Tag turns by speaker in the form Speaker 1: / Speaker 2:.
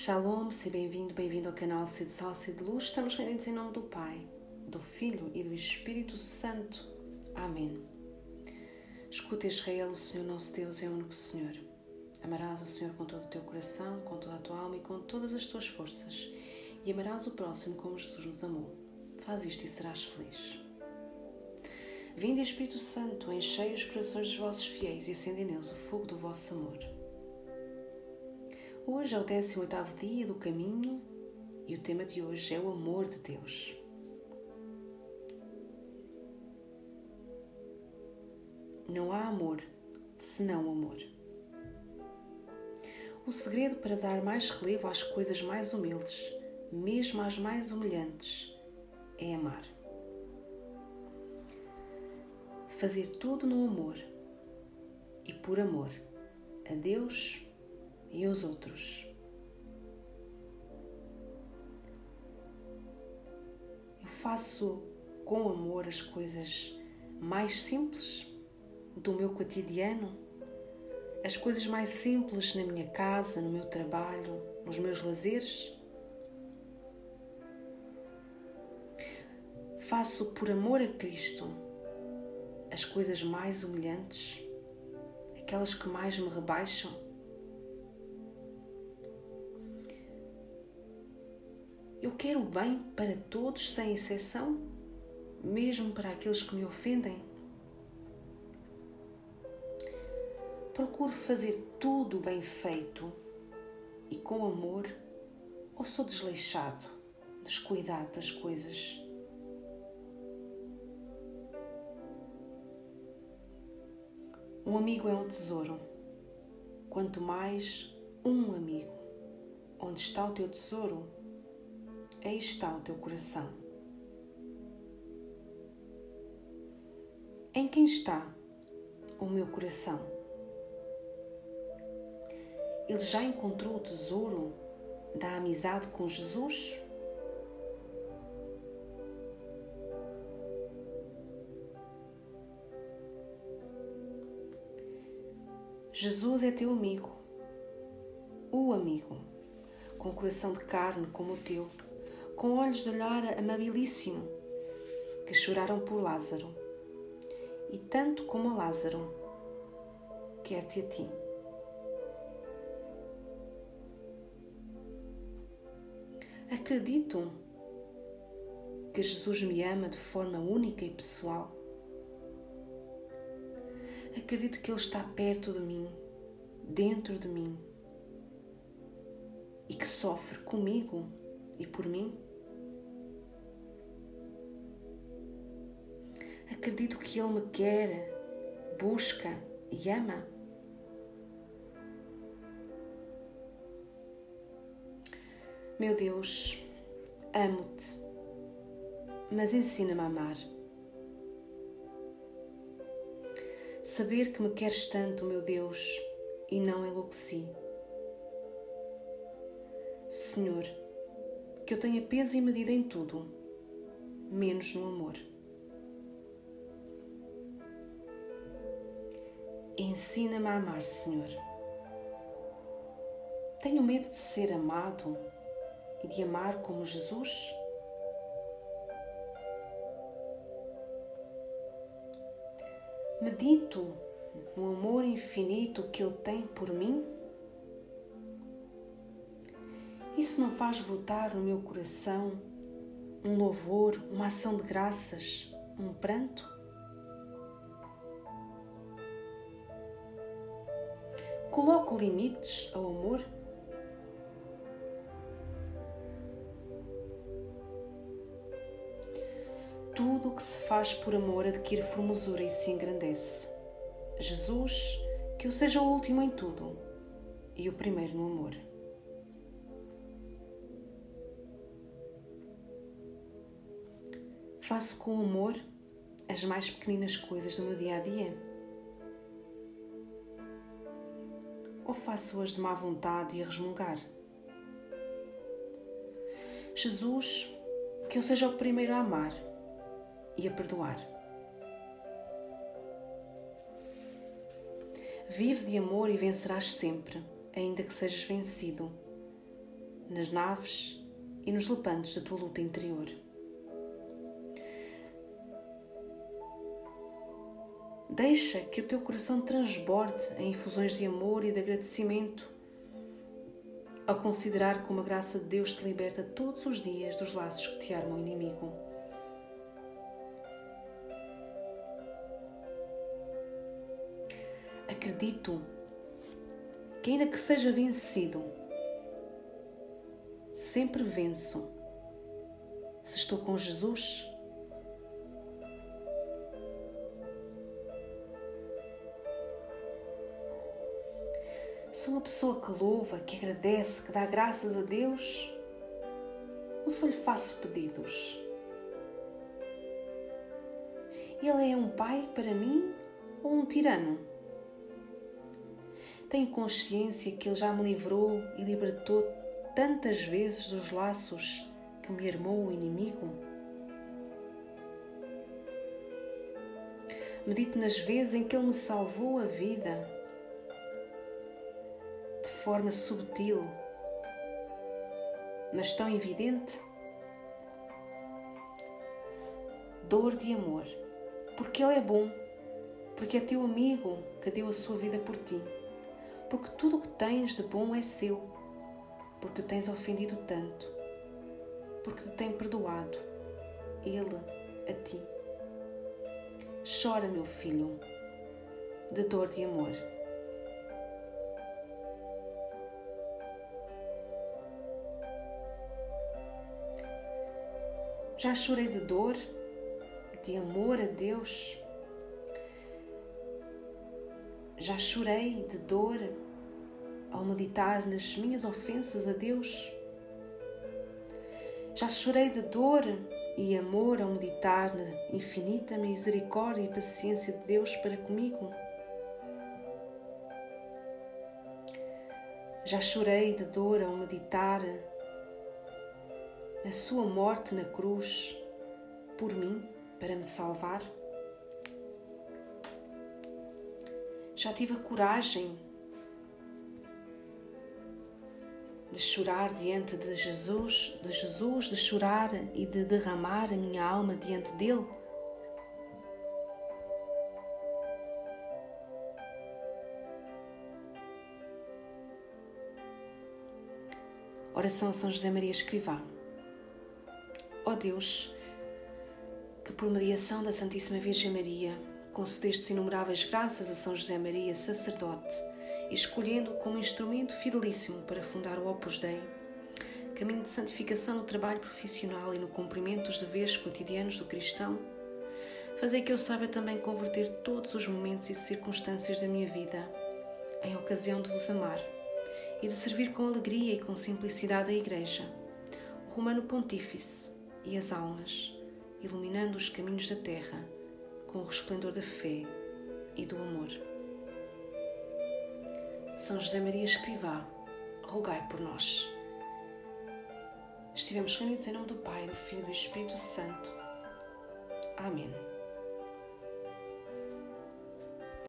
Speaker 1: Shalom, seja bem-vindo, bem-vindo ao canal Cid Sal, Cid Luz. Estamos reunidos em nome do Pai, do Filho e do Espírito Santo. Amém. Escuta Israel, o Senhor nosso Deus é o único Senhor. Amarás o Senhor com todo o teu coração, com toda a tua alma e com todas as tuas forças. E amarás o próximo como Jesus nos amou. Faz isto e serás feliz. Vinde Espírito Santo, enchei os corações dos vossos fiéis e acendei neles o fogo do vosso amor. Hoje é o 18 dia do caminho e o tema de hoje é o amor de Deus. Não há amor senão amor. O segredo para dar mais relevo às coisas mais humildes, mesmo às mais humilhantes, é amar. Fazer tudo no amor e por amor a Deus e aos outros. Eu faço com amor as coisas mais simples do meu cotidiano, as coisas mais simples na minha casa, no meu trabalho, nos meus lazeres. Faço por amor a Cristo as coisas mais humilhantes, aquelas que mais me rebaixam quero o bem para todos, sem exceção, mesmo para aqueles que me ofendem. Procuro fazer tudo bem feito e com amor, ou sou desleixado, descuidado das coisas. Um amigo é um tesouro, quanto mais um amigo. Onde está o teu tesouro? Aí está o teu coração. Em quem está o meu coração? Ele já encontrou o tesouro da amizade com Jesus? Jesus é teu amigo, o amigo, com coração de carne como o teu com olhos de olhar amabilíssimo, que choraram por Lázaro, e tanto como a Lázaro, quer-te a ti. Acredito que Jesus me ama de forma única e pessoal. Acredito que Ele está perto de mim, dentro de mim, e que sofre comigo e por mim. Acredito que Ele me quer, busca e ama. Meu Deus, amo-te, mas ensina-me a amar. Saber que me queres tanto, meu Deus, e não enlouqueci. Senhor, que eu tenha peso e medida em tudo, menos no amor. Ensina-me a amar, Senhor. Tenho medo de ser amado e de amar como Jesus? Medito no amor infinito que Ele tem por mim? Isso não faz brotar no meu coração um louvor, uma ação de graças, um pranto? Coloco limites ao amor? Tudo o que se faz por amor adquire formosura e se engrandece. Jesus, que eu seja o último em tudo e o primeiro no amor. Faço com amor as mais pequeninas coisas do meu dia a dia? Ou faço-as de má vontade e a resmungar? Jesus, que eu seja o primeiro a amar e a perdoar. Vive de amor e vencerás sempre, ainda que sejas vencido. nas naves e nos lepantes da tua luta interior. Deixa que o teu coração transborde em infusões de amor e de agradecimento ao considerar como a graça de Deus te liberta todos os dias dos laços que te arma o inimigo. Acredito que, ainda que seja vencido, sempre venço. Se estou com Jesus, Sou uma pessoa que louva, que agradece, que dá graças a Deus. Ou só lhe faço pedidos? Ele é um pai para mim ou um tirano? Tenho consciência que ele já me livrou e libertou tantas vezes dos laços que me armou o inimigo? Medito nas vezes em que ele me salvou a vida forma subtil, mas tão evidente. Dor de amor, porque ele é bom, porque é teu amigo que deu a sua vida por ti, porque tudo o que tens de bom é seu porque o tens ofendido tanto, porque te tem perdoado, ele a ti. Chora, meu filho, de dor de amor. Já chorei de dor, de amor a Deus. Já chorei de dor ao meditar nas minhas ofensas a Deus. Já chorei de dor e amor ao meditar na infinita misericórdia e paciência de Deus para comigo. Já chorei de dor ao meditar na Sua morte na cruz por mim para me salvar. Já tive a coragem de chorar diante de Jesus, de Jesus, de chorar e de derramar a minha alma diante dele? Oração a São José Maria Escrivá. Ó oh Deus, que por mediação da Santíssima Virgem Maria concedeste inumeráveis graças a São José Maria, sacerdote, escolhendo como instrumento fidelíssimo para fundar o Opus Dei, caminho de santificação no trabalho profissional e no cumprimento dos deveres cotidianos do cristão, fazei que eu saiba também converter todos os momentos e circunstâncias da minha vida em ocasião de vos amar e de servir com alegria e com simplicidade a Igreja, Romano Pontífice e as almas, iluminando os caminhos da terra com o resplendor da fé e do amor. São José Maria Escrivá, rogai por nós. Estivemos reunidos em nome do Pai, do Filho e do Espírito Santo. Amém.